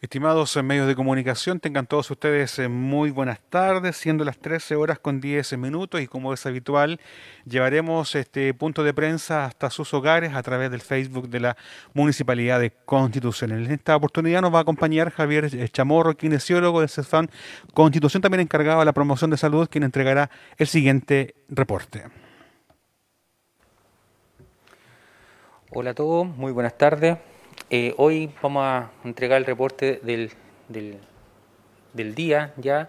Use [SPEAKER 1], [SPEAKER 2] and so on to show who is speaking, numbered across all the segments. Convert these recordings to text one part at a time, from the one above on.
[SPEAKER 1] Estimados medios de comunicación, tengan todos ustedes eh, muy buenas tardes, siendo las 13 horas con 10 minutos y como es habitual, llevaremos este punto de prensa hasta sus hogares a través del Facebook de la Municipalidad de Constitución. En esta oportunidad nos va a acompañar Javier eh, Chamorro, kinesiólogo de CESFAN Constitución, también encargado de la promoción de salud, quien entregará el siguiente reporte.
[SPEAKER 2] Hola a todos, muy buenas tardes. Eh, hoy vamos a entregar el reporte del, del, día ya.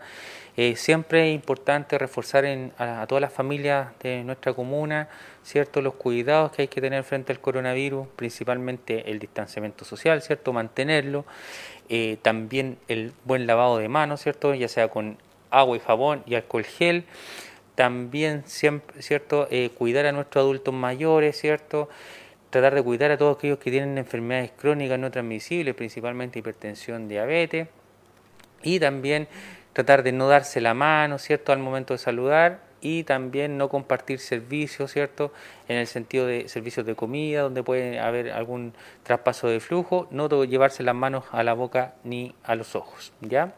[SPEAKER 2] Eh, siempre es importante reforzar en, a, todas las familias de nuestra comuna cierto los cuidados que hay que tener frente al coronavirus, principalmente el distanciamiento social, cierto mantenerlo, eh, también el buen lavado de manos, cierto, ya sea con agua y jabón y alcohol gel. También siempre, cierto cuidar a nuestros adultos mayores cierto tratar de cuidar a todos aquellos que tienen enfermedades crónicas no transmisibles, principalmente hipertensión, diabetes, y también tratar de no darse la mano, ¿cierto?, al momento de saludar y también no compartir servicios, ¿cierto?, en el sentido de servicios de comida, donde puede haber algún traspaso de flujo, no llevarse las manos a la boca ni a los ojos, ¿ya?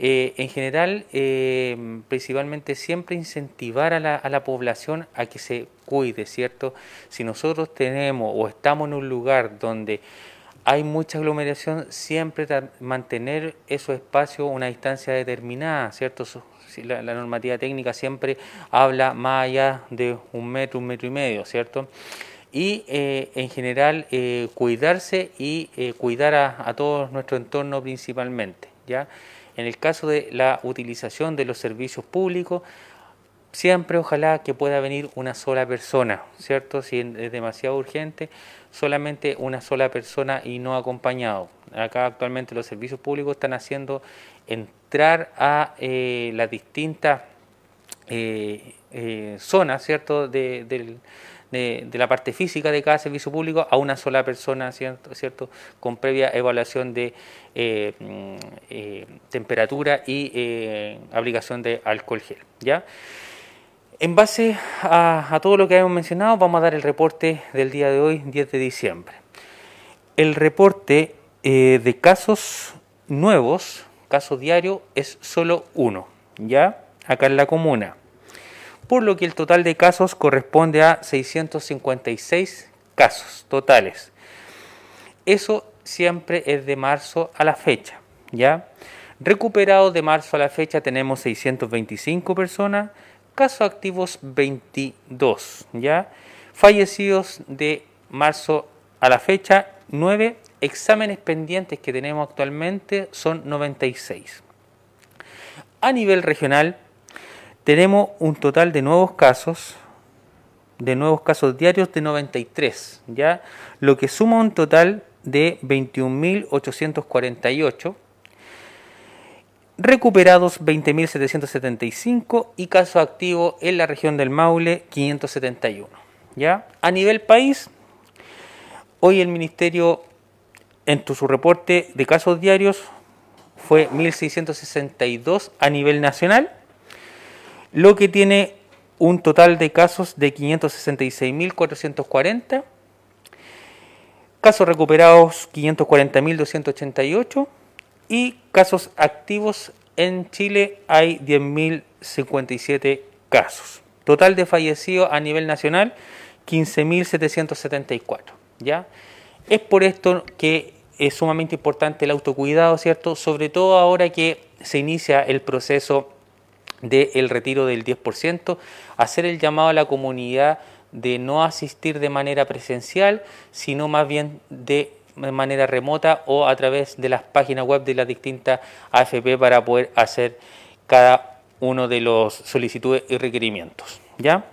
[SPEAKER 2] Eh, en general, eh, principalmente siempre incentivar a la, a la, población a que se cuide, ¿cierto? Si nosotros tenemos o estamos en un lugar donde hay mucha aglomeración, siempre mantener esos espacios una distancia determinada, ¿cierto? La, la, normativa técnica siempre habla más allá de un metro, un metro y medio, ¿cierto? Y eh, en general cuidarse y cuidar a, a todo nuestro entorno principalmente, ¿ya? En el caso de la utilización de los servicios públicos, siempre ojalá que pueda venir una sola persona, ¿cierto? Si es demasiado urgente, solamente una sola persona y no acompañado. Acá actualmente los servicios públicos están haciendo entrar a eh, las distintas eh, eh, zonas, ¿cierto? del de, la parte física de cada servicio público a una sola persona, ¿cierto? ¿cierto? Con previa evaluación de eh, mm, eh, temperatura y eh, aplicación de alcohol gel. ¿ya? En base a, todo lo que hemos mencionado, vamos a dar el reporte del día de hoy, 10 de diciembre. El reporte de casos nuevos, casos diarios, es solo uno, ¿ya? Acá en la comuna por lo que el total de casos corresponde a 656 casos totales. Eso siempre es de marzo a la fecha, ¿ya? Recuperados de marzo a la fecha tenemos 625 personas, casos activos 22, ¿ya? Fallecidos de marzo a la fecha 9, exámenes pendientes que tenemos actualmente son 96. A nivel regional tenemos un total de nuevos casos, de nuevos casos diarios de 93, ¿ya? Lo que suma un total de 21.848, recuperados 20.775 y casos activos en la región del Maule 571, ¿ya? A nivel país, hoy el Ministerio en su reporte de casos diarios fue 1.662 a nivel nacional lo que tiene un total de casos de 566.440, casos recuperados 540.288 y casos activos en Chile hay 10.057 casos. Total de fallecidos a nivel nacional 15.774. ¿ya? Es por esto que es sumamente importante el autocuidado, ¿cierto? Sobre todo ahora que se inicia el proceso del retiro del 10%, hacer el llamado a la comunidad de no asistir de manera presencial, sino más bien de manera remota o a través de las páginas web de las distintas AFP para poder hacer cada uno de los solicitudes y requerimientos. ¿Ya?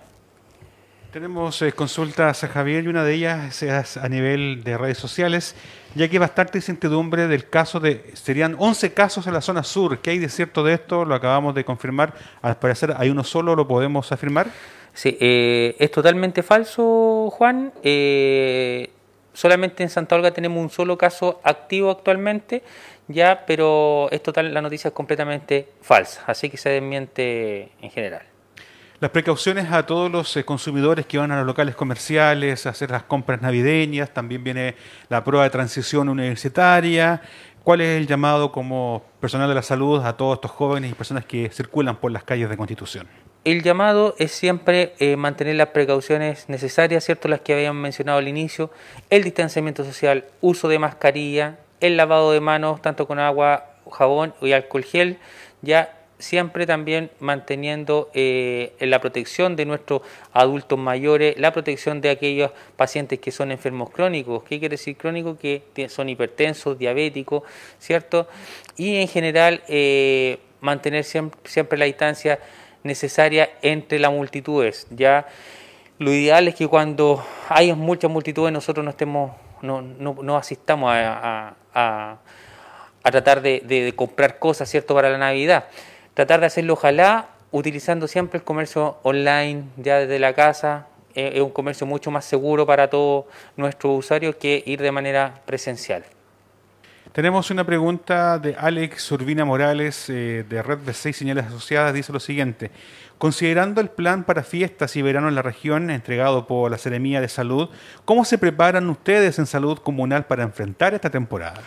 [SPEAKER 1] Tenemos eh, consultas a Javier y una de ellas es a nivel de redes sociales, ya que hay bastante incertidumbre del caso de, serían 11 casos en la zona sur, ¿qué hay de cierto de esto? Lo acabamos de confirmar, al parecer hay uno solo, ¿lo podemos afirmar?
[SPEAKER 2] Sí, eh, es totalmente falso, Juan. Eh, solamente en Santa Olga tenemos un solo caso activo actualmente, ya, pero es total, la noticia es completamente falsa, así que se desmiente en general.
[SPEAKER 1] Las precauciones a todos los eh, consumidores que van a los locales comerciales a hacer las compras navideñas, también viene la prueba de transición universitaria. ¿Cuál es el llamado como personal de la salud a todos estos jóvenes y personas que circulan por las calles de Constitución?
[SPEAKER 2] El llamado es siempre eh, mantener las precauciones necesarias, ¿cierto? Las que habíamos mencionado al inicio, el distanciamiento social, uso de mascarilla, el lavado de manos tanto con agua, jabón y alcohol gel, ya siempre también manteniendo eh, la protección de nuestros adultos mayores, la protección de aquellos pacientes que son enfermos crónicos. ¿Qué quiere decir crónico? Que son hipertensos, diabéticos, ¿cierto? Y en general eh, mantener siempre, la distancia necesaria entre las multitudes. Ya lo ideal es que cuando hay muchas multitudes nosotros no estemos, no, no, asistamos a, a, tratar de comprar cosas, ¿cierto? Para la Navidad tratar de hacerlo ojalá utilizando siempre el comercio online ya desde la casa. Eh, es un comercio mucho más seguro para todos nuestros usuarios que ir de manera presencial.
[SPEAKER 1] Tenemos una pregunta de Alex Urbina Morales eh, de Red de Seis Señales Asociadas. Dice lo siguiente. Considerando el plan para fiestas y verano en la región entregado por la Seremía de Salud, ¿cómo se preparan ustedes en salud comunal para enfrentar esta temporada?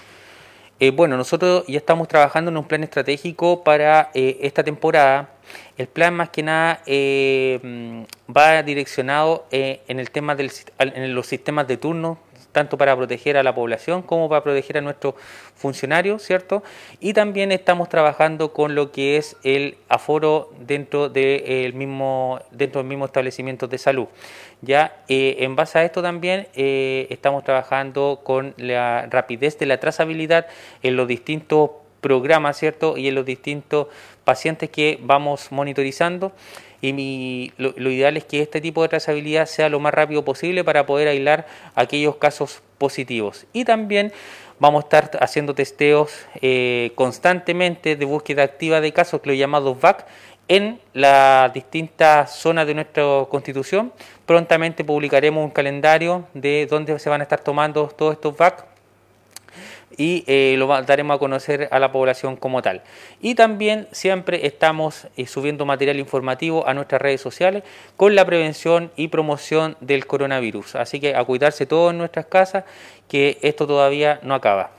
[SPEAKER 2] Eh, bueno, nosotros ya estamos trabajando en un plan estratégico para eh, esta temporada. El plan más que nada eh, mm, va direccionado en el tema de en los sistemas de turno tanto para proteger a la población como para proteger a nuestros funcionarios, ¿cierto? Y también estamos trabajando con lo que es el aforo dentro, del mismo, dentro del mismo establecimiento de salud. Ya eh, en base a esto también eh, estamos trabajando con la rapidez de la trazabilidad en los distintos programas, ¿cierto? Y en los distintos pacientes que vamos monitorizando y lo, ideal es que este tipo de trazabilidad sea lo más rápido posible para poder aislar aquellos casos positivos. Y también vamos a estar haciendo testeos eh, constantemente de búsqueda activa de casos, los llamados VAC, en las distintas zonas de nuestra constitución. Prontamente publicaremos un calendario de dónde se van a estar tomando todos estos VAC y eh, lo daremos a conocer a la población como tal. Y también siempre estamos eh, subiendo material informativo a nuestras redes sociales con la prevención y promoción del coronavirus. Así que a cuidarse todos en nuestras casas, que esto todavía no acaba.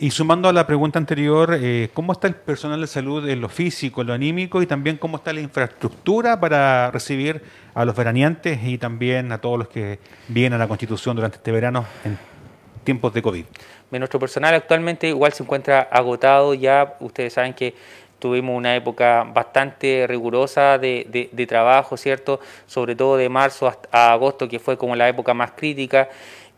[SPEAKER 1] Y sumando a la pregunta anterior, eh, ¿cómo está el personal de salud en lo físico, en lo anímico y también cómo está la infraestructura para recibir a los veraneantes y también a todos los que vienen a la Constitución durante este verano de COVID?
[SPEAKER 2] Nuestro personal actualmente igual se encuentra agotado, ya ustedes saben que tuvimos una época bastante rigurosa de, trabajo, ¿cierto? Sobre todo de marzo hasta agosto, que fue como la época más crítica.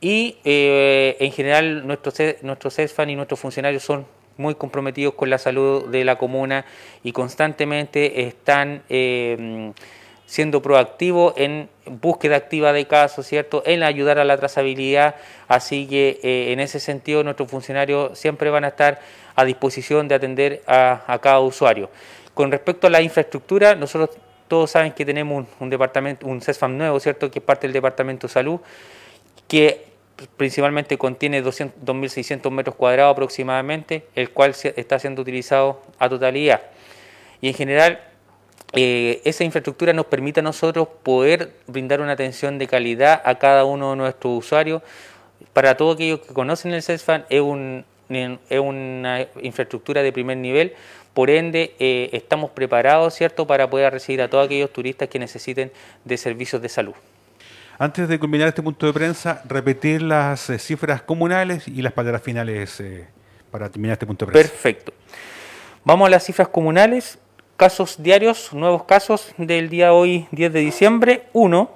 [SPEAKER 2] Y eh, en general nuestros, nuestros CESFAN y nuestros funcionarios son muy comprometidos con la salud de la comuna y constantemente están... Eh, siendo proactivo en búsqueda activa de casos, ¿cierto? En ayudar a la trazabilidad, así que eh, en ese sentido nuestros funcionarios siempre van a estar a disposición de atender a, cada usuario. Con respecto a la infraestructura, nosotros todos saben que tenemos un, departamento, un CESFAM nuevo, ¿cierto? Que es parte del Departamento de Salud, que principalmente contiene 2.600 metros cuadrados aproximadamente, el cual está siendo utilizado a totalidad. Y en general eh, esa infraestructura nos permite a nosotros poder brindar una atención de calidad a cada uno de nuestros usuarios. Para todos aquellos que conocen el CESFAN, es, es una infraestructura de primer nivel, por ende eh, estamos preparados ¿cierto? para poder recibir a todos aquellos turistas que necesiten de servicios de salud.
[SPEAKER 1] Antes de culminar este punto de prensa, repetir las eh, cifras comunales y las palabras finales para terminar este punto de prensa.
[SPEAKER 2] Perfecto. Vamos a las cifras comunales casos diarios, nuevos casos del día hoy 10 de diciembre, 1,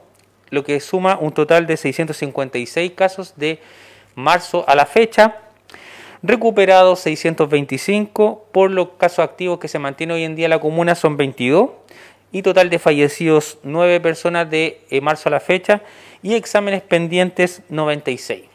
[SPEAKER 2] lo que suma un total de 656 casos de marzo a la fecha, recuperados 625, por los casos activos que se mantiene hoy en día la comuna son 22, y total de fallecidos 9 personas de eh, marzo a la fecha, y exámenes pendientes 96.